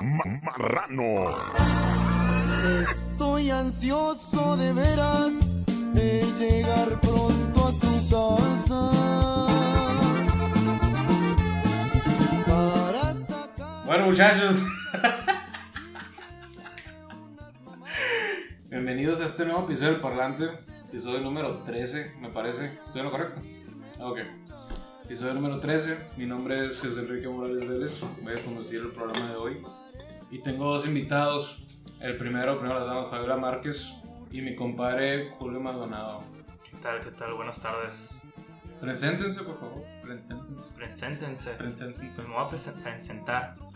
marrano. Estoy ansioso de veras de llegar pronto a tu casa. Para sacar Bueno, muchachos. Bienvenidos a este nuevo episodio del Parlante. Episodio número 13, me parece. ¿Estoy en lo correcto? Ok. Episodio número 13. Mi nombre es José Enrique Morales Vélez. Voy a conducir el programa de hoy. Y tengo dos invitados. El primero, primero les damos Fabiola Márquez y mi compadre Julio Maldonado. ¿Qué tal? ¿Qué tal? Buenas tardes. Preséntense, por favor. Preséntense. Preséntense. Preséntense. Pues me voy a presen- presentar.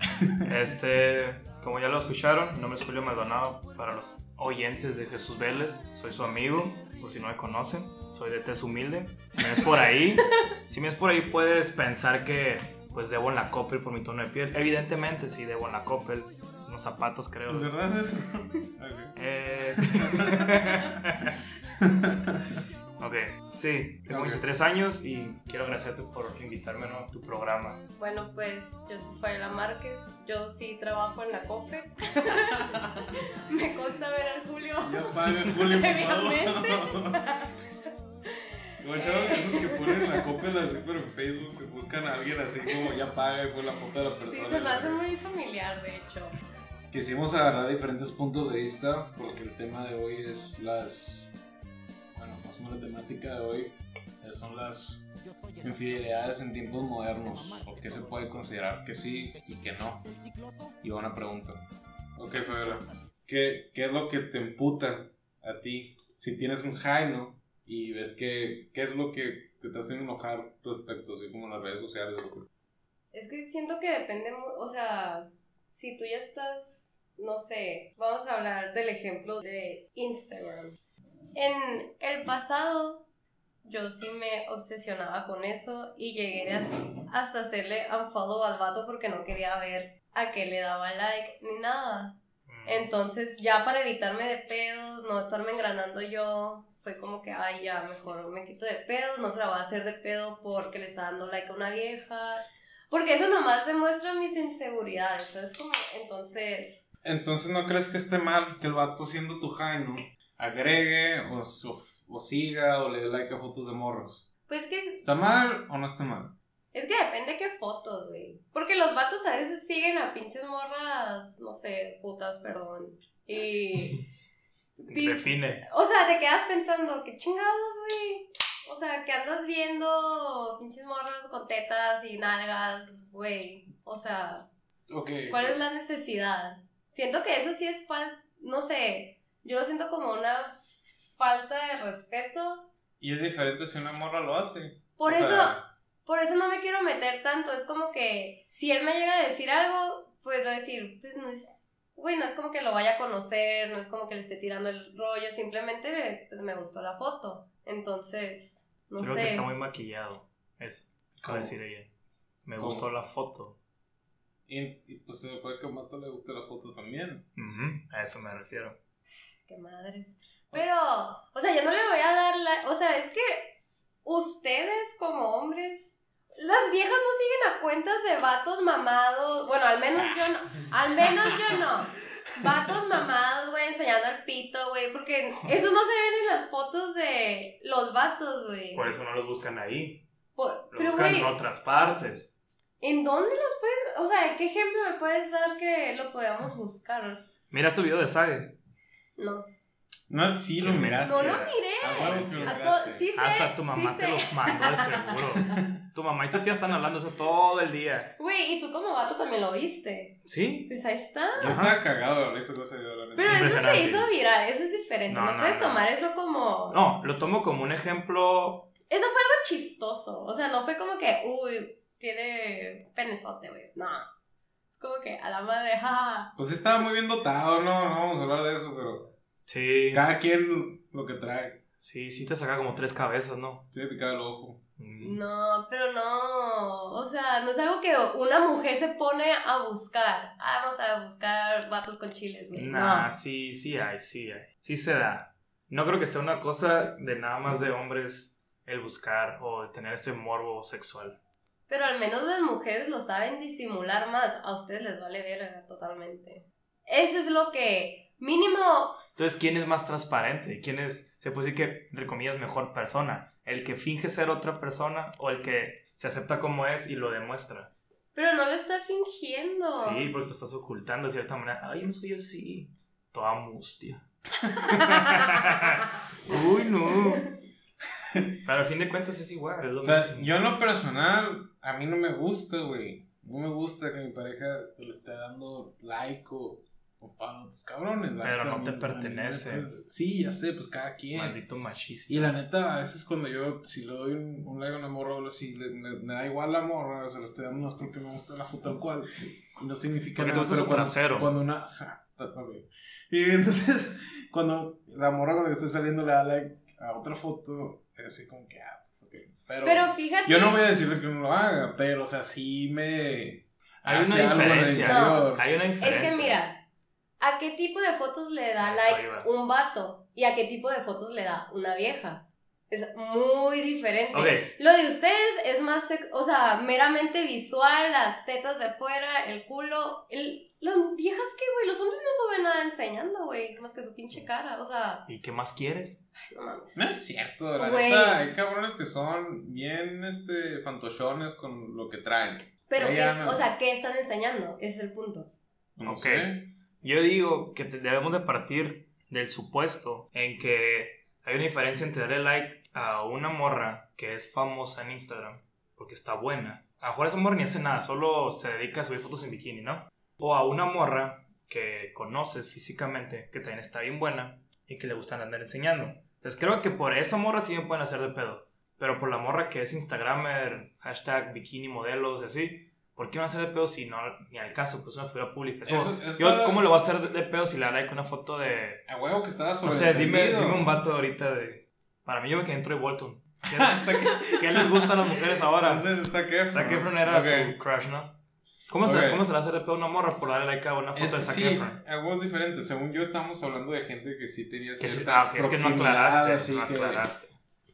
Este, como ya lo escucharon, mi nombre es Julio Maldonado. Para los oyentes de Jesús Vélez, soy su amigo, por si no me conocen. Soy de tez humilde. Si me ves por ahí, si me ves por ahí, puedes pensar que pues debo en la Coppel por mi tono de piel. Evidentemente, sí debo en la Coppel. Unos zapatos, creo. ¿Es verdad eso? Eh... ok, sí, tengo Ok. 23 años y quiero agradecerte por invitarme ¿no? a tu programa. Bueno, pues yo soy Fabiola Márquez, yo sí trabajo en la COPE. Me consta ver al Julio. Ya paga Julio, por Previamente. favor. Como chavos esos que ponen la copia así pero en Facebook que buscan a alguien así como ya paga y pone la foto de la Sí, persona. se me hace muy familiar, de hecho. Quisimos agarrar diferentes puntos de vista porque el tema de hoy es las. Bueno, más o menos la temática de hoy son las infidelidades en tiempos modernos. ¿Por qué se puede considerar que sí y que no? Y va una pregunta. Ok, Fabiola. ¿Qué, ¿Qué es lo que te emputa a ti si tienes un high, no? Y ves que. ¿Qué es lo que te, te hace enojar respecto, así como las redes sociales? Es que siento que depende, o sea, si tú ya estás, no sé, vamos a hablar del ejemplo de Instagram. En el pasado, yo sí me obsesionaba con eso y llegué hasta hacerle unfollow al vato porque no quería ver a qué le daba like ni nada. Mm, Entonces, ya para evitarme de pedos, no estarme engranando yo, fue como que, ay, ya, mejor me quito de pedos, no se la voy a hacer de pedo porque le está dando like a una vieja. Porque eso nomás demuestra mis inseguridades, ¿sabes? Como, entonces, Entonces, ¿no crees que esté mal que el vato siendo tu high, no? Agregue o, o, o siga o le dé like a fotos de morros. pues que... ¿Está mal o no está mal? Es que depende qué fotos, güey. Porque los vatos a veces siguen a pinches morras, no sé, putas, perdón. Y... Define. O sea, te quedas pensando, qué chingados, güey. O sea, que andas viendo pinches morras con tetas y nalgas, güey. O sea. ¿cuál es la necesidad? Siento que eso sí es falta, no sé, yo lo siento como una falta de respeto. Y es diferente si una morra lo hace. Por O eso, sea, por eso no me quiero meter tanto. Es como que si él me llega a decir algo, pues voy a decir, pues no es, güey, no es como que lo vaya a conocer, no es como que le esté tirando el rollo, simplemente pues me gustó la foto. Entonces, no Creo sé. que está muy maquillado. Eso. Acaba de decir ella. Me ¿Cómo? gustó la foto. y, y pues se puede que a Mato le guste la foto también. A eso me refiero. Qué madres. Pero, o sea, yo no le voy a dar la. O sea, es que ustedes como hombres. Las viejas no siguen a cuentas de vatos mamados. Bueno, al menos yo no. Al menos yo no. Vatos mamados, güey, enseñando el pito, güey. Porque eso no se ven en las fotos de los vatos, güey. Por eso no los buscan ahí. Por- Lo Pero, buscan en otras partes. ¿en dónde los puedes.? O sea, ¿qué ejemplo me puedes dar que lo podamos buscar? Mira este video de Sage. No. No, sí lo miraste. No lo miré. A lo A to- miraste. sí sé, Hasta tu mamá sí te sé. los mandó de seguro. Tu mamá y tu tía están hablando eso todo el día. Güey, y tú como vato también lo viste. ¿Sí? Pues ahí está. Yo estaba cagado de eso cosa de la neta. Pero eso se hizo viral, eso es diferente. No, No, no, puedes no. tomar eso como. No, lo tomo como un ejemplo. Eso fue algo chistoso. O sea, no fue como que, uy, tiene penezote, güey. No. Es como que a la madre, jaja. Pues sí estaba muy bien dotado, no, no vamos a hablar de eso, pero Sí. cada quien lo que trae. Sí, sí te saca como tres cabezas, ¿no? Sí, picaba el ojo. Mm. No, pero no. O sea, no es algo que una mujer se pone a buscar. Ah, vamos a buscar vatos con chiles, güey. Nah, No. sí, sí hay, sí hay. Sí se da. No creo que sea una cosa de nada más de hombres el buscar o de tener ese morbo sexual. Pero al menos las mujeres lo saben disimular más. A ustedes les vale verga totalmente. Eso es lo que mínimo Entonces, ¿quién es más transparente? ¿Quién es, se puede decir que, entre comillas, mejor persona? ¿El que finge ser otra persona o el que se acepta como es y lo demuestra? Pero no lo está fingiendo. Sí, porque lo estás ocultando de cierta manera. Ay, yo no soy así. Toda mustia. Uy, no. Pero al fin de cuentas es igual. Es lo O sea, mismo. yo en lo personal, a mí no me gusta, güey. No me gusta que mi pareja se le esté dando like o, o para otros cabrones. la Pero no te pertenece. me- Sí, ya sé, pues cada quien. Maldito machista. Y la neta, a veces cuando yo, si le doy un, un like a una morra o algo así, le- me, me da igual la morra, se la estoy dando más porque me gusta la foto tal cual. Y no significa Porque nada, pero cuando, trasero. cuando una... o sea. Y entonces, cuando la morra con la que estoy saliendo le da like a otra foto, es así como que, ah, pues ok. Pero, Pero fíjate. yo no voy a decirle que no lo haga, pero, o sea, sí me... Hay una diferencia. interior. Hay una Es diferencia. que mira, ¿a qué tipo de fotos le da Eso like iba. un vato? ¿Y a qué tipo de fotos le da una vieja? Es muy diferente. Lo de ustedes es más, o sea, meramente visual, las tetas de fuera, el culo. El, las viejas que, güey, los hombres no suben nada enseñando, güey, más que su pinche cara. O sea, ¿Y qué más quieres? ay, no mames. No es cierto, la Güey. neta, hay cabrones que son bien, este, fantochones con lo que traen. Pero, Ya, ¿qué, ya, no. o sea, ¿qué están enseñando? Ese es el punto. No Ok. sé. Yo digo que debemos de partir del supuesto en que hay una diferencia entre darle like a una morra que es famosa en Instagram porque está buena. A lo mejor esa morra ni hace nada, solo se dedica a subir fotos en bikini, ¿no? O a una morra que conoces físicamente, que también está bien buena y que le gustan andar enseñando. Entonces creo que por esa morra sí me pueden hacer de pedo. Pero por la morra que es Instagramer, hashtag bikini modelos y así, ¿por qué van a hacer de pedo si no, ni al caso, pues es una figura pública? Es como, Eso- eso yo, ¿cómo le voy a hacer de, pedo si le da like una foto de... A huevo que estaba sobre No sé, dime, dime un vato ahorita de... Para mí yo me quedé en Troy Bolton. ¿Qué, qué les gusta a las mujeres ahora? Zac Efron. Era su crush, ¿no? ¿Cómo, se. ¿Cómo se le hace de pedo una morra por darle like a una foto Es, de Zac sí, Efron? a huevos diferentes. Según yo, estamos hablando de gente que sí tenía Que sí- cierta ah, es que no aclaraste, así no que- aclaraste.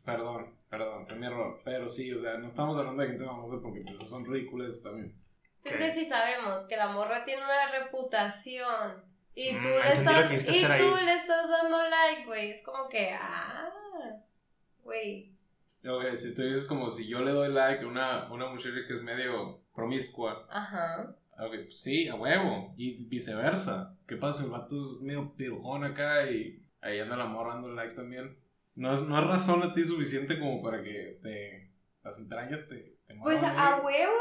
Perdón, perdón, fue mi error. Pero sí, o sea, no estamos hablando de gente famosa porque pues, son ridículas también. Es que sí sabemos que la morra tiene una reputación. Y Mm, tú, le, estás, y tú ahí. le estás dando like, güey. Es como que, ah, güey. Ok, si tú dices como si yo le doy like a una, una muchacha que es medio promiscua, Ajá. ok, pues sí, a huevo. Y viceversa. ¿Qué pasa? El vato es medio pirujón acá y ahí anda la morra dando like también. No es, no es razón a ti suficiente como para que te, las entrañas te, te Pues a huevo.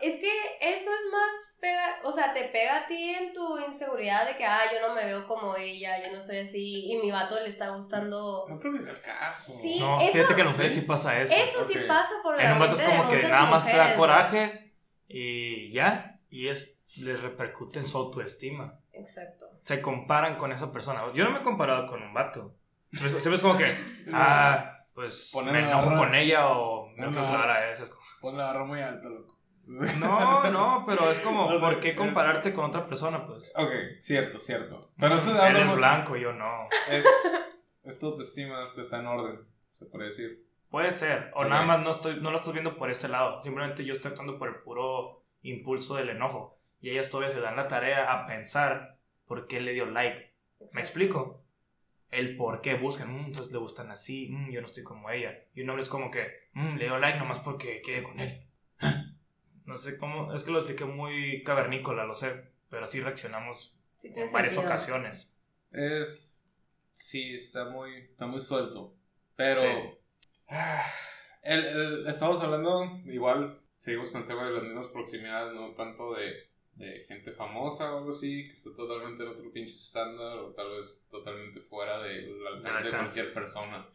Es que eso es más pega, o sea, te pega a ti en tu inseguridad de que, ah, yo no me veo como ella, yo no soy así, y mi vato le está gustando. No creo que sea el caso. Sí, No, eso- fíjate que en mujeres ¿sí? sí pasa eso. Eso sí pasa por En la un vato es como que nada más te da coraje y ya, y es les repercute en su autoestima. Exacto. Se comparan con esa persona. Yo no me he comparado con un vato. Siempre es como que, ah, pues Poner me la enojo barra- con ella o me Poner quiero a esa. Es como, Pon la barra muy alta, loco. No, no, pero es como, ¿por qué es- compararte con otra persona? Pues Ok, cierto, cierto. Pero eso él habla es mu- blanco, yo no. Es, es tu autoestima, tú está en orden, se puede decir. Puede ser, o Ok. nada más no, estoy, no lo estoy viendo por ese lado. Simplemente yo estoy actuando por el puro impulso del enojo. Y ellas todavía se dan la tarea a pensar por qué le dio like. ¿Me explico? El por qué buscan, "Mm, entonces le gustan así, mm, yo no estoy como ella. Y un hombre es como que, "Mm, le dio like nomás porque quede con él. No sé cómo, es que lo expliqué muy cavernícola, lo sé, pero así reaccionamos Sí en varias sentido. ocasiones. Es. Sí, está muy, está muy suelto. Pero. Sí. el, el- estamos hablando, igual, seguimos con el tema de las mismas proximidades, no tanto de, de gente famosa o algo así, que está totalmente en otro pinche estándar, o tal vez totalmente fuera del alcance de cualquier persona.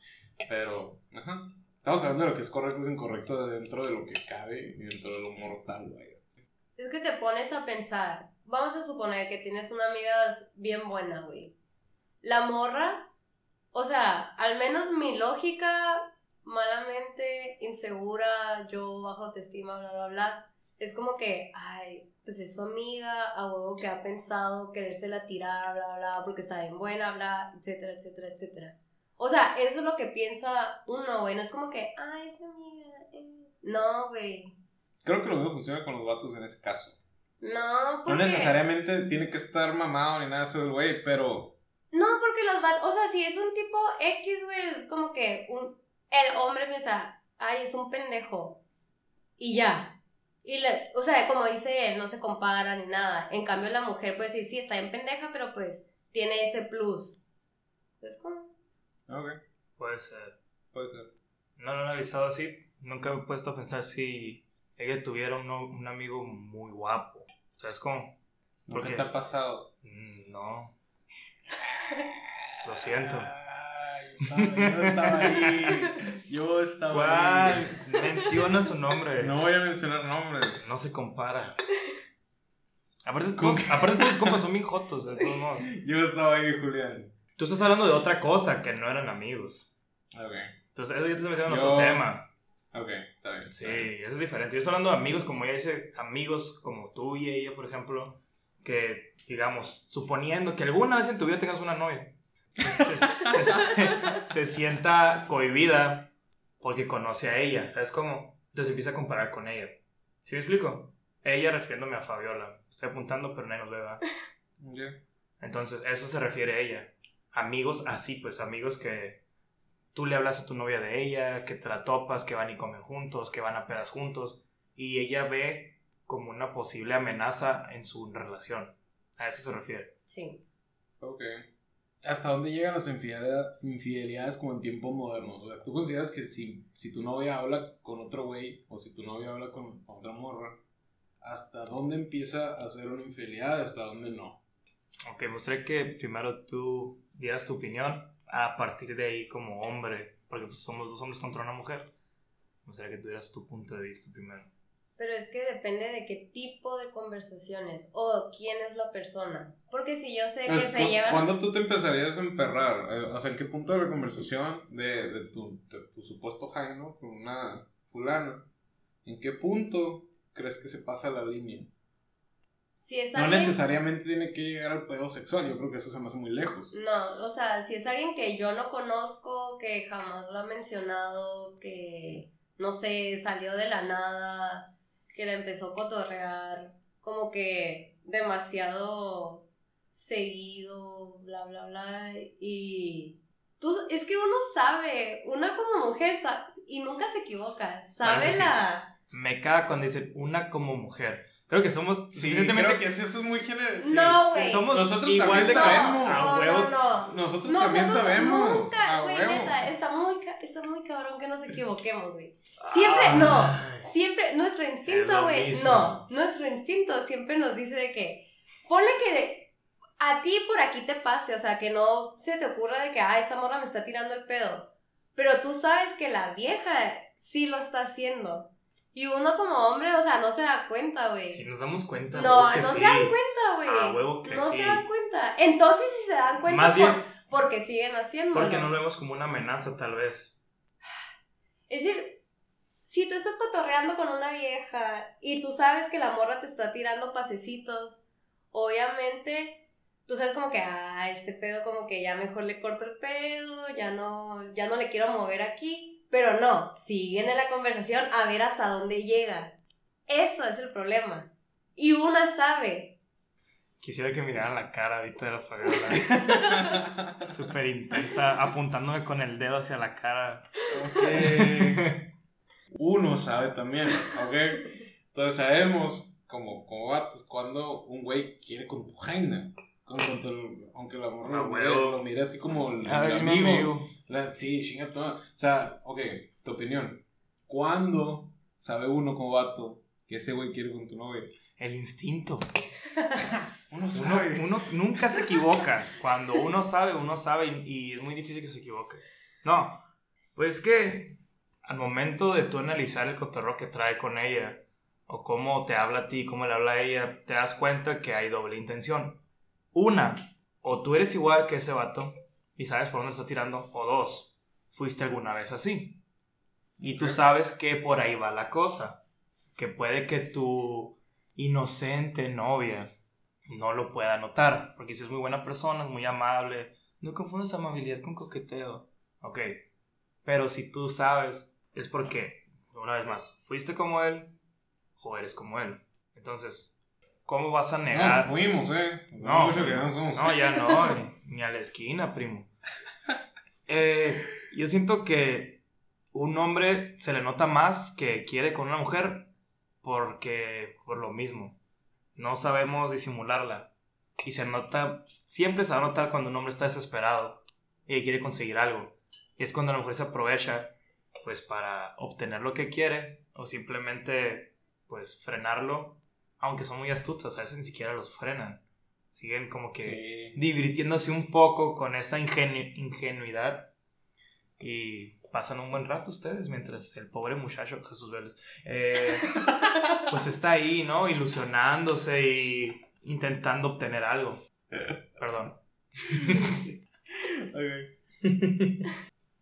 Pero, ajá. Estamos hablando de lo que es correcto y incorrecto dentro de lo que cabe y dentro de lo mortal, güey. Es que te pones a pensar. Vamos a suponer que tienes una amiga bien buena, güey. La morra, o sea, al menos mi lógica, malamente, insegura, yo bajo autoestima, bla, bla, bla. Es como que, ay, pues es su amiga, a huevo que ha pensado querérsela tirar, bla, bla, porque está bien buena, bla, etcétera, etcétera, etcétera. O sea, eso es lo que piensa uno, güey. No es como que, ay, es mi amiga. eh". No, güey. Creo que lo mismo funciona con los vatos en ese caso. No, porque... No necesariamente tiene que estar mamado ni nada de eso el güey, pero. No, porque los vatos, o sea, si es un tipo X, güey, es como que un, el hombre piensa, ay, es un pendejo. Y ya. Y le, o sea, como dice él, no se compara ni nada. En cambio, la mujer puede decir, sí, está en pendeja, pero pues tiene ese plus. Es como... Ok, Puede ser. puede ser. No lo he analizado así. Nunca me he puesto a pensar si ella tuviera un, no- un amigo muy guapo. O sea, es como... ¿Por Porque- qué te ha pasado? mm, No. Lo siento. Estaba- yo estaba ahí. Yo estaba ¿Cuál? ahí. Menciona su nombre. No voy a mencionar nombres. No se compara. Aparte, todos, aparte todos sus compas son bien jotos, de todos modos. Yo estaba ahí, Julián. Tú estás hablando de otra cosa, que no eran amigos. Ok, Entonces, eso ya te está metiendo en Yo- otro tema. ok, está bien. Sí, bien. eso es diferente. Yo estoy hablando de amigos, como ella dice, amigos como tú y ella, por ejemplo, que, digamos, suponiendo que alguna vez en tu vida tengas una novia, se, se- se- se- se sienta cohibida porque conoce a ella, ¿sabes cómo? Entonces empieza a comparar con ella. ¿Sí me explico? Ella refiriéndome a Fabiola. Estoy apuntando, pero nadie nos ve, ¿verdad? Ya. Entonces, eso se refiere a ella. Amigos así, pues amigos que tú le hablas a tu novia de ella, que te la topas, que van y comen juntos, que van a pedas juntos, y ella ve como una posible amenaza en su relación. A eso se refiere. Sí. Ok. ¿Hasta dónde llegan las infidelidad- infidelidades como en tiempos modernos? O sea, ¿tú consideras que si, si tu novia habla con otro güey o si tu novia habla con, otra morra, ¿hasta dónde empieza a ser una infidelidad y hasta dónde no? Ok, gustaría que primero tú dieras tu opinión a partir de ahí como hombre, porque pues, somos dos hombres contra una mujer. Gustaría que tú dieras tu punto de vista primero. Pero es que depende de qué tipo de conversaciones o quién es la persona. Porque si yo sé que Pues, se ¿cu- llevan... ¿Cuándo tú te empezarías a emperrar? Eh, O sea, ¿en qué punto de la conversación de, de tu, de tu supuesto Jaino con una fulana? ¿En qué punto crees que se pasa la línea? Si es No alguien... necesariamente tiene que llegar al pedo sexual, yo creo que eso se me hace muy lejos. No, o sea, si es alguien que yo no conozco, que jamás lo ha mencionado, que no sé, salió de la nada, que la empezó a cotorrear, como que demasiado seguido, bla, bla, bla, y tú, es que uno sabe, una como mujer y nunca se equivoca, sabe Paréntesis. la... Me caga cuando dicen una como mujer. Creo que somos Sí, suficientemente creo que sí, eso es muy general. sí. No, güey. somos Nosotros igual también de No, sabemos. No, no, no. Nosotros Nosotros también sabemos. Nunca, güey, neta, está muy, está muy cabrón que nos equivoquemos, güey. Siempre, no, siempre, nuestro Es instinto, güey, no, nuestro instinto siempre nos dice de que, ponle que a ti por aquí te pase, o sea, que no se te ocurra de que, ah, esta morra me está tirando el pedo, pero tú sabes que la vieja sí lo está haciendo. Y uno como hombre, o sea, no se da cuenta, güey. Si nos damos cuenta. no, no sí. se dan cuenta, güey. A huevo que no sí. se dan cuenta. Entonces, si se dan cuenta, Más bien- por- porque siguen haciendo. Porque no lo vemos como una amenaza, tal vez. Es decir, si tú estás cotorreando con una vieja y tú sabes que la morra te está tirando pasecitos, obviamente tú sabes como que, ah, este pedo como que ya mejor le corto el pedo, ya no, ya no le quiero mover aquí. Pero no, siguen en la conversación a ver hasta dónde llega. Eso es el problema. Y una sabe. Quisiera que miraran la cara ahorita de la Fabiola. Súper intensa, apuntándome con el dedo hacia la cara. Ok. Uno sabe también, ¿ok? Entonces sabemos, como, como vatos, cuando un güey quiere con tu jaina. Con, con tu- aunque la morra Ah, lo, mire, lo mire así como el, Ay, el mi amigo. amigo. La- sí, chinga. O sea, ok, tu opinión. ¿Cuándo sabe uno como vato que ese güey quiere con tu novia? El instinto. Uno Uno, uno nunca se equivoca. Cuando uno sabe, uno sabe y, y es muy difícil que se equivoque. No, pues que al momento de tú analizar el cotorreo que trae con ella, o cómo te habla a ti, cómo le habla a ella, te das cuenta que hay doble intención. Una, o tú eres igual que ese vato y sabes por dónde está tirando, o dos, fuiste alguna vez así. Y tú sabes que por ahí va la cosa. Que puede que tu inocente novia no lo pueda notar, porque si es muy buena persona, es muy amable, no confundas amabilidad con coqueteo. Ok, pero si tú sabes, es porque, una vez más, fuiste como él o eres como él. Entonces, ¿cómo vas a No, negar? fuimos, eh. No, mucho que no somos. no, ya no, ni, ni a la esquina, primo. Eh, yo siento que un hombre se le nota más que quiere con una mujer porque por lo mismo. No sabemos disimularla. Y se nota, siempre se va a notar cuando un hombre está desesperado y quiere conseguir algo. Y es cuando la mujer se aprovecha pues para obtener lo que quiere o simplemente pues frenarlo. Aunque son muy astutas, a veces ni siquiera los frenan. Siguen como que Sí. divirtiéndose un poco con esa ingenu- ingenuidad y pasan un buen rato ustedes mientras el pobre muchacho Jesús Vélez eh, pues está ahí, ¿no? Ilusionándose y intentando obtener algo. Perdón.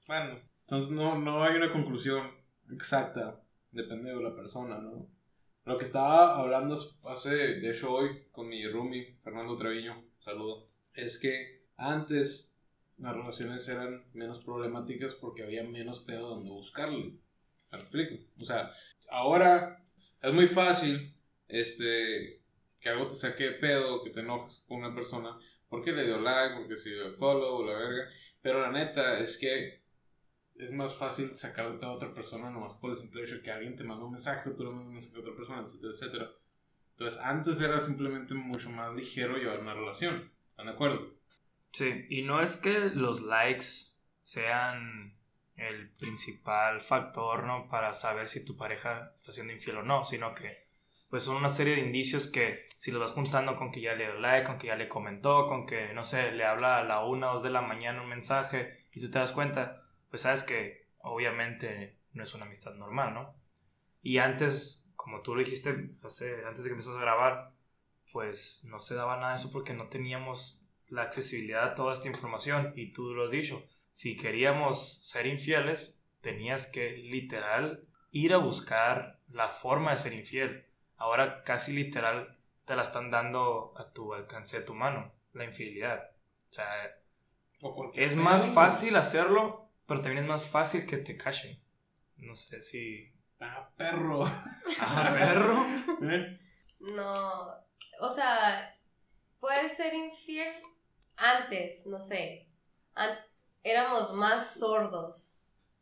Bueno, entonces no, no hay una conclusión exacta. Depende de la persona, ¿no? Lo que estaba hablando hace, de hecho hoy, con mi roomie, Fernando Treviño, saludo, es que antes las relaciones eran menos problemáticas porque había menos pedo donde buscarle. ¿Me explico? O sea, ahora es muy fácil este, que algo te saque de pedo, que te enojes con una persona porque le dio like, porque si dio follow la verga. Pero la neta es que es más fácil sacar de a otra persona nomás por el simple hecho que alguien te manda un mensaje, tú le mandas un mensaje a otra persona, etcétera, etcétera. Entonces, antes era simplemente mucho más ligero llevar una relación. ¿Están de acuerdo? Sí, y no es que los likes sean el principal factor, ¿no? Para saber si tu pareja está siendo infiel o no, sino que pues son una serie de indicios que si los vas juntando con que ya le dio like, con que ya le comentó, con que, no sé, le habla a la una o dos de la mañana un mensaje y tú te das cuenta, pues sabes que obviamente no es una amistad normal, ¿no? Y antes, como tú lo dijiste hace- antes de que empezás a grabar, pues no se daba nada de eso porque no teníamos la accesibilidad a toda esta información y tú lo has dicho, si queríamos ser infieles, tenías que literal ir a buscar la forma de ser infiel. Ahora casi literal te la están dando a tu alcance de tu mano, la infidelidad. O sea, O es más fácil hacerlo, pero también es más fácil que te cachen. No sé si... Ah, perro. Ah, perro. ¿Eh? No, o sea, puedes ser infiel antes, no sé. An- éramos más sordos.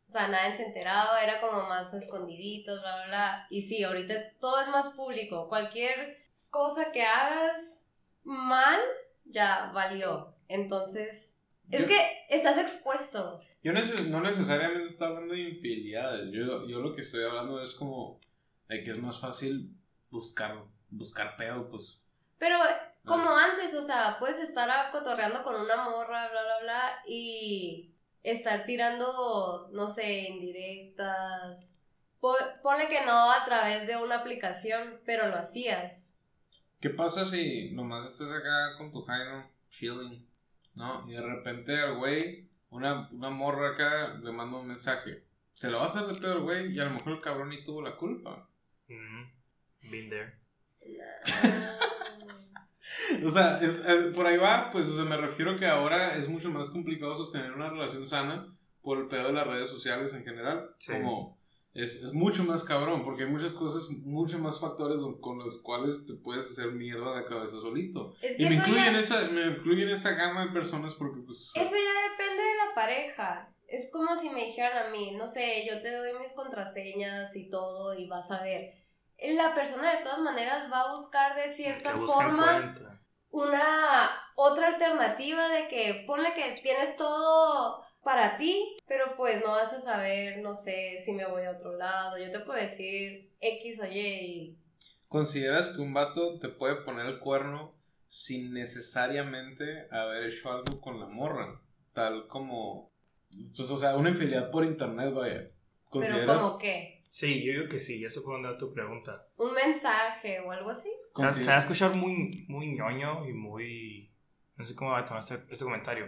O sea, nadie se enteraba, era como más escondiditos, bla, bla, bla. Y sí, ahorita es- todo es más público. Cualquier cosa que hagas mal, ya valió. Entonces, es que estás expuesto. Yo no necesariamente estoy hablando de infidelidades. Yo, yo lo que estoy hablando es como de que es más fácil buscar, buscar pedo, pues. Pero como Pues- antes, o sea, puedes estar cotorreando con una morra, bla, bla, bla, y estar tirando, no sé, indirectas. Po- Ponle que no a través de una aplicación, pero lo hacías. ¿Qué pasa si nomás estás acá con tu Jaino, chilling, ¿no? Y de repente al güey, una, una morra acá le manda un mensaje. Se lo va a hacer al güey y a lo mejor el cabrón ni tuvo la culpa. Mm, been there. O sea, es, es- por ahí va, pues, o sea, me refiero que ahora es mucho más complicado sostener una relación sana por el pedo de las redes sociales en general. Sí. Como es, es mucho más cabrón, porque hay muchas cosas, muchos más factores con los cuales te puedes hacer mierda de cabeza solito. Es que Y me eso incluyen, ya, esa, me incluyen esa gama de personas porque, pues. eso ya depende de la pareja. Es como si me dijeran a mí, no sé, yo te doy mis contraseñas y todo y vas a ver. La persona de todas maneras va a buscar de cierta forma cuenta. Una otra alternativa de que ponle que tienes todo para ti, pero pues no vas a saber, no sé, si me voy a otro lado. Yo te puedo decir X o Y y ¿Consideras que un vato te puede poner el cuerno sin necesariamente haber hecho algo con la morra? Tal como. Pues, o sea, una infidelidad por internet, vaya. pero ¿Consideras, Ah, como que Sí, yo digo que sí, ya por dónde va tu pregunta. un mensaje o algo así. Se va a escuchar muy, muy ñoño y muy... No sé cómo va a tomar este, este comentario.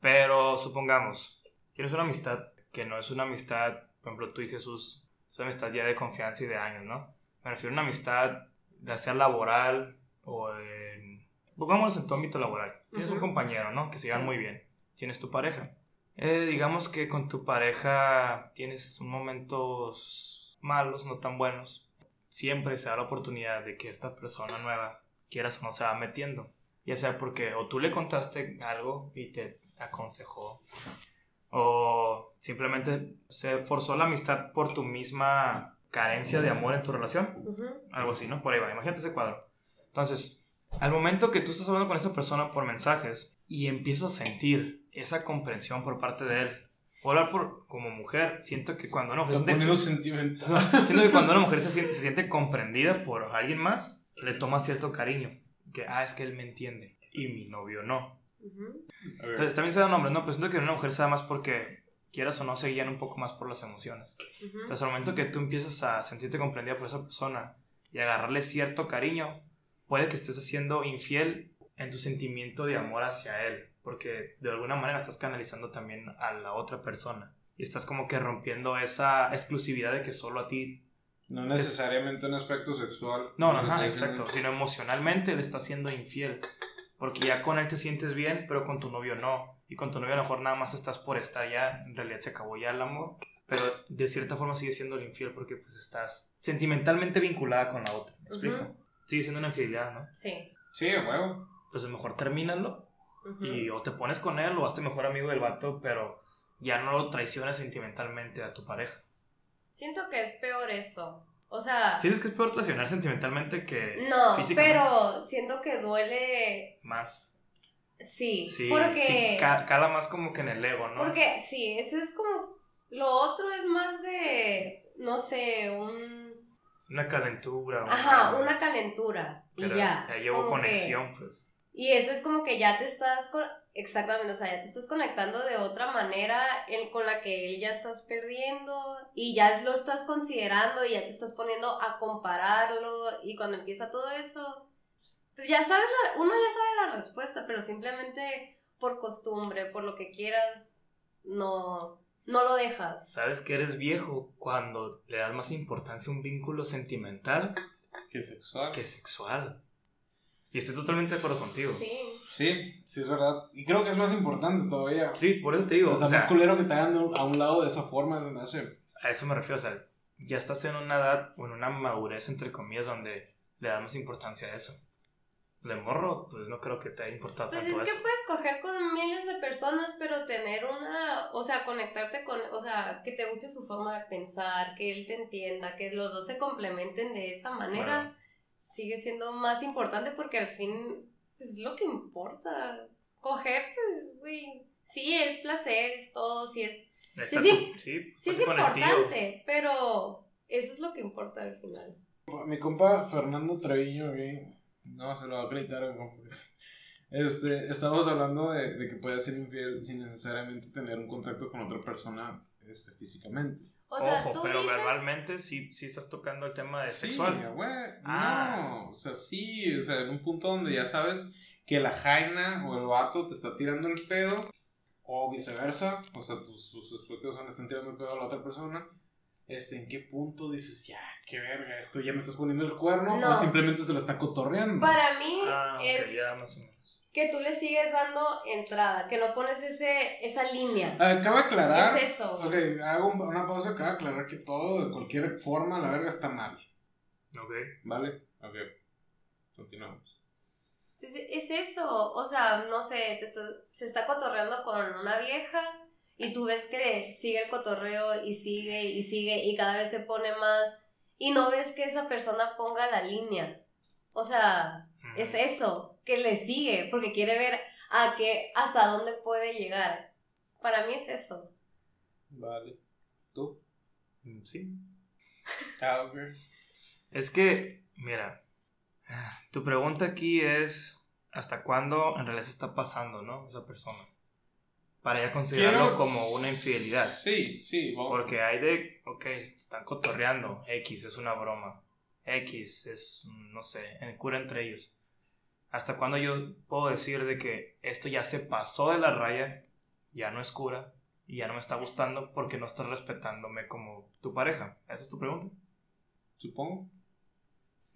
Pero supongamos, tienes una amistad que no es una amistad, por ejemplo, tú y Jesús, es una amistad ya de confianza y de años, ¿no? Me refiero a una amistad, ya sea laboral o en... Pongámonos en tu ámbito laboral. Tienes un Ujú. compañero, ¿no? Que se llevan muy bien. Tienes tu pareja. Eh, digamos que con tu pareja tienes momentos malos, no tan buenos. Siempre se da la oportunidad de que esta persona nueva, quieras o no, se va metiendo. Ya sea porque o tú le contaste algo y te aconsejó, o simplemente se forzó la amistad por tu misma carencia de amor en tu relación. Algo así, ¿no? Por ahí va, imagínate ese cuadro. Entonces, al momento que tú estás hablando con esa persona por mensajes y empiezas a sentir esa comprensión por parte de él, hablar por, como mujer, siento que cuando una mujer se siente- sentimental. siento que cuando una mujer se siente, se siente comprendida por alguien más, le toma cierto cariño. Que, ah, es que él me entiende y mi novio no. Ujú. Entonces, también se dan nombres, ¿no? Pero siento que una mujer se da más porque, quieras o no, se guían un poco más por las emociones. Ujú. Entonces, al momento que tú empiezas a sentirte comprendida por esa persona y agarrarle cierto cariño, puede que estés haciendo infiel en tu sentimiento de amor hacia él, porque de alguna manera estás canalizando también a la otra persona y estás como que rompiendo esa exclusividad de que solo a ti. No necesariamente un aspecto sexual. No, no, ajá, exacto, sino emocionalmente le estás siendo infiel, porque ya con él te sientes bien, pero con tu novio no. Y con tu novio a lo mejor nada más estás por estar ya, en realidad se acabó ya el amor, pero de cierta forma sigue siendo el infiel porque pues estás sentimentalmente vinculada con la otra. ¿Me explico? Ujú. Sigue siendo una infidelidad, ¿no? Sí. Sí, a huevo. Pues mejor termínalo Y o te pones con él o hazte mejor amigo del vato, pero ya no lo traiciones sentimentalmente a tu pareja. Siento que es peor eso. O sea, ¿Sientes que es peor traicionar sentimentalmente que no, pero siento que duele. más? Sí, Sí, porque. sí, ca- cala más como que en el ego, ¿no? Porque sí, eso es como. Lo otro es más de. No sé, un. Una calentura. Ajá, una calentura. Y ya. Ya llevo que- conexión, pues. Y eso es como que ya te estás. con- Exactamente, o sea, ya te estás conectando de otra manera en- con la que él ya estás perdiendo y ya lo estás considerando y ya te estás poniendo a compararlo y cuando empieza todo eso, pues ya sabes, la- uno ya sabe la respuesta, pero simplemente por costumbre, por lo que quieras, no, no lo dejas. Sabes que eres viejo cuando le das más importancia a un vínculo sentimental Que sexual. que sexual. Y estoy totalmente de acuerdo contigo. Sí. Sí, sí es verdad. Y creo que es más importante todavía. Sí, por eso te O digo. sea, está o sea, más culero que te hagan a un lado de esa forma, se me hace. a eso me refiero. O sea, ya estás en una edad o en una madurez, entre comillas, donde le das más importancia a eso. De morro, pues no creo que te haya importado Pues tanto es que eso. puedes coger con miles de personas, pero tener una, o sea, conectarte con, o sea, que te guste su forma de pensar, que él te entienda, que los dos se complementen de esa manera, Bueno. Sigue siendo más importante porque al fin, pues es lo que importa. Coger, pues, güey, sí es placer, es todo, sí es, Está sí, tu- sí, sí es tío. importante, pero eso es lo que importa al final. Mi compa Fernando Treviño. No se lo va a acreditar. Este, estamos hablando de, de que puedes ser infiel sin necesariamente tener un contacto con otra persona este, físicamente. O sea, Ojo, tú pero dices, verbalmente sí, sí estás tocando el tema de Sí, sexual. güey. Ah. No, o sea, sí, o sea, en un punto donde ya sabes que la jaina o el vato te está tirando el pedo, o viceversa, o sea, tus, tus expectativas le están tirando el pedo a la otra persona. Este, ¿En qué punto dices, ya, qué verga, esto ya me estás poniendo el cuerno? No. O simplemente se lo está cotorreando. para mí Ah, es ya más o menos. Que tú le sigues dando entrada, que no pones ese, esa línea. Acaba de aclarar. Es eso. Ok, hago un- una pausa acá, aclarar que todo, de cualquier forma, la verga está mal. Ok. ¿Vale? Ok. Continuamos. Pues es eso, o sea, no sé, te está- se está cotorreando con una vieja y tú ves que sigue el cotorreo y sigue y sigue y cada vez se pone más y no ves que esa persona ponga la línea. O sea, Ujú. es eso, que le sigue porque quiere ver a qué, hasta dónde puede llegar. Para mí es eso. Vale. ¿Tú? Mm, Sí. Ah, ok. Es que, mira, tu pregunta aquí es hasta cuándo en realidad se está pasando, ¿no? Esa persona. Para ya considerarlo Quiero- como una infidelidad. Sí, sí, vamos. Porque hay de, ok, están cotorreando, X es una broma, X es, no sé, en cura entre ellos. ¿Hasta cuándo yo puedo decir de que esto ya se pasó de la raya, ya no es cura y ya no me está gustando porque no estás respetándome como tu pareja? ¿Esa es tu pregunta? Supongo.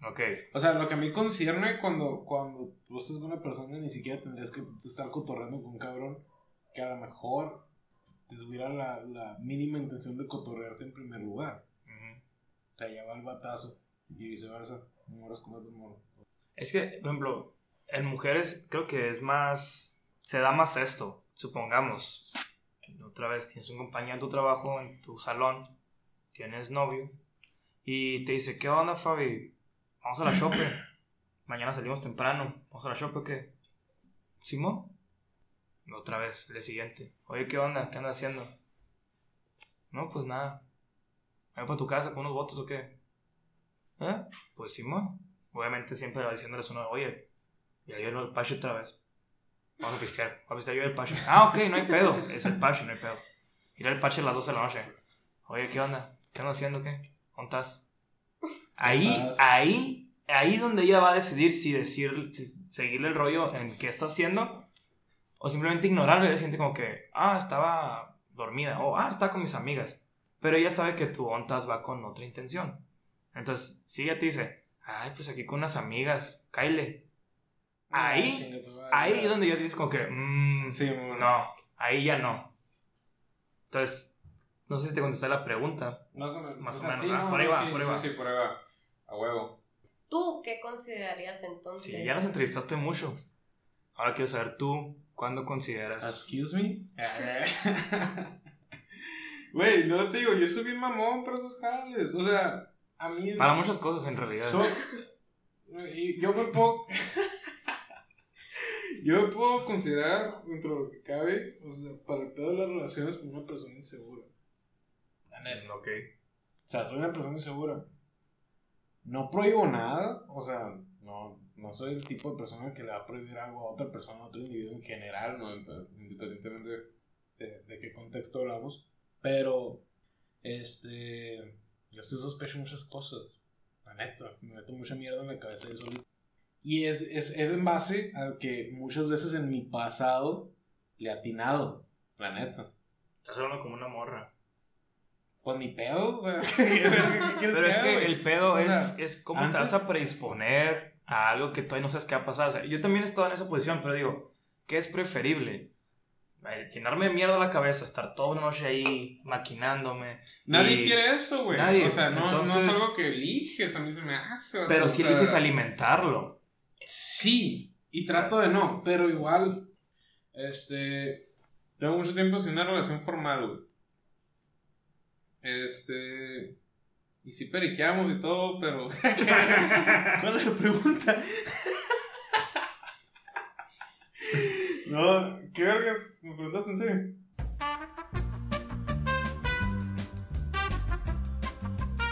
Ok, O sea, lo que a mí concierne cuando, cuando tú estás con una persona ni siquiera tendrías que estar cotorreando con un cabrón que a lo mejor tuviera la, la mínima intención de cotorrearte en primer lugar. ujú, O sea, ya va el batazo. y viceversa. Morras con otro morro. Es que, por ejemplo, en mujeres creo que es más. Se da más esto. Supongamos, otra vez tienes un compañero en tu trabajo, en tu salón, tienes novio, y te dice: ¿Qué onda, Fabi? Vamos a la shopping. Mañana salimos temprano. ¿Vamos a la shopping o qué? ¿Simón? Otra vez, el siguiente. Oye, ¿qué onda? ¿Qué andas haciendo? No, pues nada. ¿Voy para tu casa con unos votos o qué? ¿Eh? Pues Simón. Obviamente siempre va diciéndoles uno, oye, ya llegó el Pache otra vez. Vamos a pistear. Vamos a pistear yo el Pache. Ah, ok, no hay pedo. Es el Pache, no hay pedo. Ir al Pache a las 12 de la noche. Oye, ¿qué onda? ¿Qué andas haciendo? ¿Qué? ¿Dónde? Ahí, ahí, ahí es donde ella va a decidir si decir, si seguirle el rollo en qué está haciendo o simplemente ignorarlo y ella siente como que, ah, estaba dormida o ah, estaba con mis amigas. Pero ella sabe que tu ontas va con otra intención. Entonces, si ella te dice, ay, pues aquí con unas amigas, cáile. Ahí, Ah, madre. ahí es donde ya dices como que, mmm, Sí, bueno. no, ahí ya no. Entonces, no sé si te contesté la pregunta. Más o menos. Más o o sea, menos, sí, ¿verdad? no, Por ahí va, sí, por ahí va. Sí, por ahí va. A huevo. ¿Tú qué considerarías entonces? Sí, ya nos entrevistaste mucho. Ahora quiero saber tú, ¿cuándo consideras? Excuse me. Güey, no te digo, yo soy bien mamón para esos jales. O sea, a mí. es- Para muchas cosas en realidad. Yo me puedo. Yo me puedo considerar, dentro de lo que cabe, o sea, para el pedo de las relaciones, como una persona insegura. La neta. Ok. O sea, soy una persona insegura. No prohíbo nada, o sea, no, no soy el tipo de persona que le va a prohibir algo a otra persona, a otro individuo en general, no, independientemente de, de qué contexto hablamos. Pero, este, yo sí sospecho muchas cosas. La neta, me meto mucha mierda en la cabeza yo solito. Y es, es en base a que muchas veces en mi pasado le he atinado, la neta. Estás hablando como una morra. Pues ni pedo, o sea, ¿qué quieres Pero es que el pedo O es, sea, es cómo te antes- vas a predisponer a algo que todavía no sabes qué va a pasar. O sea, yo también he estado en esa posición, pero digo, ¿qué es preferible? Llenarme de mierda la cabeza, estar toda una noche ahí maquinándome. Nadie y- quiere eso, güey. Nadie. O sea, no, es algo que eliges, a mí se me hace. Pero si sea, eliges alimentarlo. Sí, y trato de no, pero igual, este, tengo mucho tiempo sin una relación formal, güey. Este, y sí periqueamos y todo, pero... ¿Cuál es la pregunta? no, ¿qué vergas? ¿Me preguntas en serio?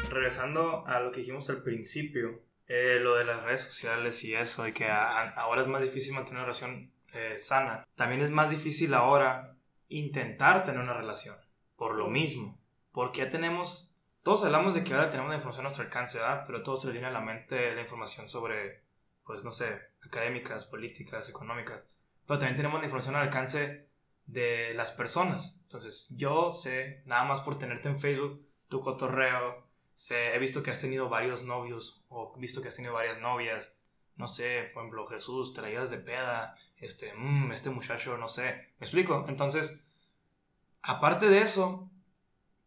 Regresando a lo que dijimos al principio, eh, lo de las redes sociales y eso, y que a- ahora es más difícil mantener una relación eh, sana. También es más difícil ahora intentar tener una relación, por lo mismo. Porque ya tenemos, todos hablamos de que ahora tenemos la información a nuestro alcance, ¿verdad? Pero a todos se les viene a la mente la información sobre, pues no sé, académicas, políticas, económicas. Pero también tenemos la información al alcance de las personas. Entonces, yo sé, nada más por tenerte en Facebook, tu cotorreo, sé, he visto que has tenido varios novios o visto que has tenido varias novias. No sé, por ejemplo, Jesús, llevas de peda, este, mm, este muchacho, no sé. ¿Me explico? Entonces, aparte de eso,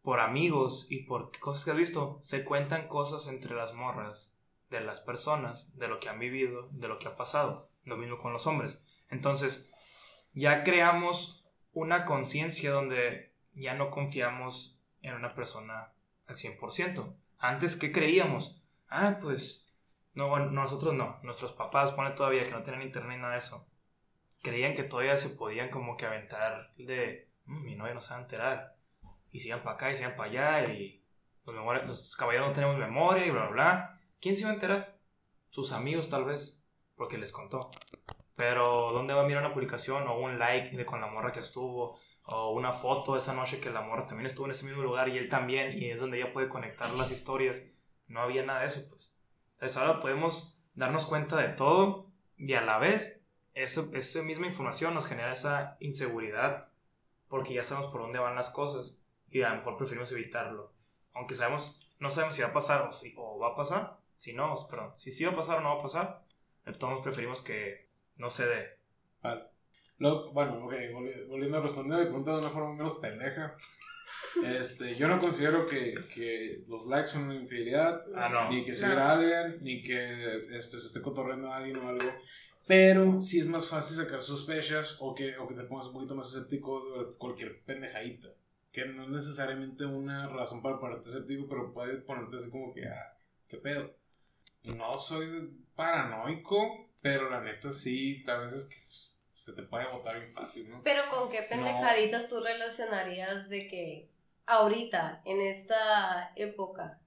por amigos y por cosas que has visto, se cuentan cosas entre las morras de las personas, de lo que han vivido, de lo que ha pasado. Lo mismo con los hombres. Entonces, ya creamos una conciencia donde ya no confiamos en una persona al 100%. Antes, ¿qué creíamos? Ah, pues, no, bueno, nosotros no. Nuestros papás, pone todavía que no tienen internet nada de eso. Creían que todavía se podían como que aventar de, "Mm, mi novia no se va a enterar. Y sigan para acá y sigan para allá y los caballeros no tenemos memoria y bla, bla, bla. ¿Quién se iba a enterar? Sus amigos tal vez, porque les contó. Pero ¿dónde va a mirar una publicación o un like de con la morra que estuvo? O una foto esa noche que la morra también estuvo en ese mismo lugar y él también, y es donde ella puede conectar las historias. No había nada de eso, pues. Entonces ahora podemos darnos cuenta de todo y a la vez eso, esa misma información nos genera esa inseguridad porque ya sabemos por dónde van las cosas y a lo mejor preferimos evitarlo. Aunque sabemos, no sabemos si va a pasar o, si, o va a pasar, si no, perdón, si sí va a pasar o no va a pasar, todos preferimos que no se dé. Vale. Luego, bueno, ok, volvi- volviendo a responder mi pregunta de una forma menos pendeja. Este, yo no considero que, que los likes son una infidelidad, Ah, no. ni que No. seguir a alguien, ni que este, se esté cotorreando a alguien o algo. Pero sí es más fácil sacar sospechas o que, o que te pongas un poquito más escéptico de cualquier pendejadita. Que no es necesariamente una razón para ponerte escéptico, pero puede ponerte así como que, ah, qué pedo. No soy paranoico, pero la neta sí, a veces que se te puede botar bien fácil, ¿no? Pero con qué pendejaditas tú relacionarías de que ahorita, en esta época.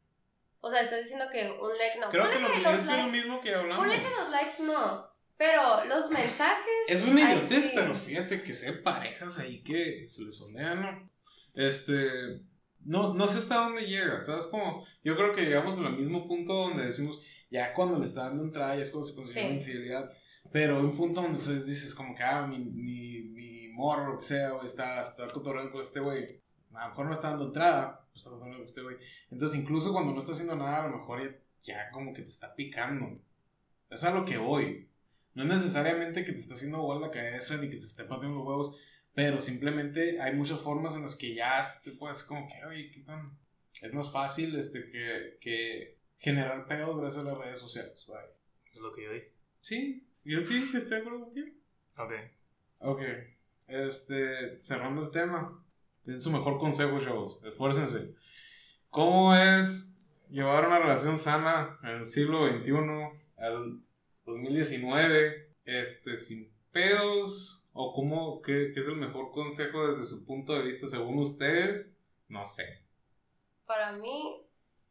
O sea, estás diciendo que un like no. Creo Ponle que, lo, los es lo likes. mismo que hablamos. Ponle que los likes no. Pero los mensajes. Es una ay, idiotez, sí. pero fíjate que sé parejas ahí que se les sondean, ¿no? Este. No, no sé hasta dónde llega, ¿sabes? Como, yo creo que llegamos al mismo punto donde decimos, ya cuando le está dando entrada, ya es cuando se considera Sí. infidelidad. Pero un punto donde dices, como que, ah, mi, mi, mi morro, lo que sea, güey, está, está cotorreando con este güey. A lo mejor no está dando entrada, pues está cotorreando con este güey. Entonces, incluso cuando no está haciendo nada, a lo mejor ya, ya como que te está picando. Es a lo que voy. No es necesariamente que te esté haciendo gol la cabeza ni que te esté pateando los huevos, pero simplemente hay muchas formas en las que ya te puedes como que, oye, ¿qué tan? Es más fácil este, que, que generar pedos gracias a las redes sociales. vaya. Es lo que yo dije. Sí, yo sí que estoy de acuerdo contigo. Ok. Ok, este, cerrando el tema, den su mejor consejo, chavos, esfuércense. ¿Cómo es llevar una relación sana en el siglo XXI, al 2019, este, sin pedos? ¿O cómo, qué, qué es el mejor consejo desde su punto de vista según ustedes? No sé. Para mí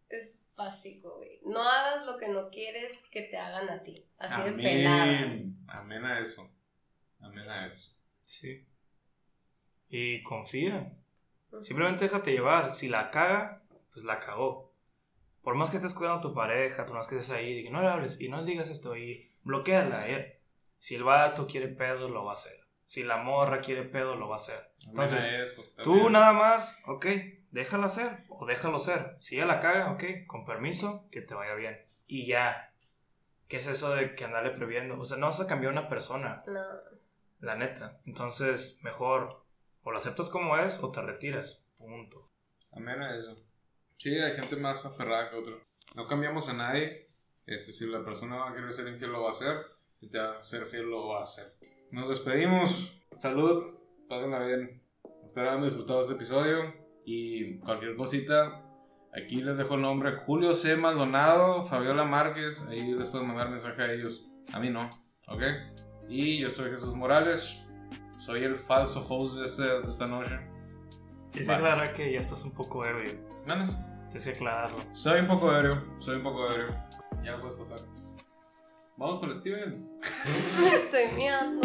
es básico, güey. No hagas lo que no quieres que te hagan a ti. Así de pelada. Amén. Amén a eso. Amén a eso. Sí. Y confía. Simplemente déjate llevar. Si la caga, pues la cagó. Por más que estés cuidando a tu pareja, por más que estés ahí, y que no le hables y no le digas esto y bloqueala. eh. Si el vato quiere pedo, lo va a hacer. Si la morra quiere pedo, lo va a hacer. Entonces, a eso. Tú nada más, ok, déjala ser o déjalo ser. Si ella la caga, ok, con permiso, que te vaya bien. Y ya. ¿Qué es eso de que andarle previendo? O sea, no vas a cambiar una persona, No. la neta. Entonces, mejor o lo aceptas como es o te retiras. Punto. Amén a eso. Sí, hay gente más aferrada que otra. No cambiamos a nadie. Este, si la persona va a querer ser infiel, lo va a hacer. Si te va a ser fiel, lo va a hacer. Nos despedimos. Salud. Pásenla bien. Espero hayan disfrutado este episodio. Y cualquier cosita, aquí les dejo el nombre: Julio C. Maldonado, Fabiola Márquez. Ahí les pueden mandar mensaje a ellos. A mí no. ¿Ok? Y yo soy Jesús Morales. Soy el falso host de, este- de esta noche. Vale. que aclarar que ya estás un poco ebrio. Manos. Tienes que aclararlo. Soy un poco ebrio, soy un poco ebrio. Ya lo puedes pasar. Vamos con Steven. Estoy miando.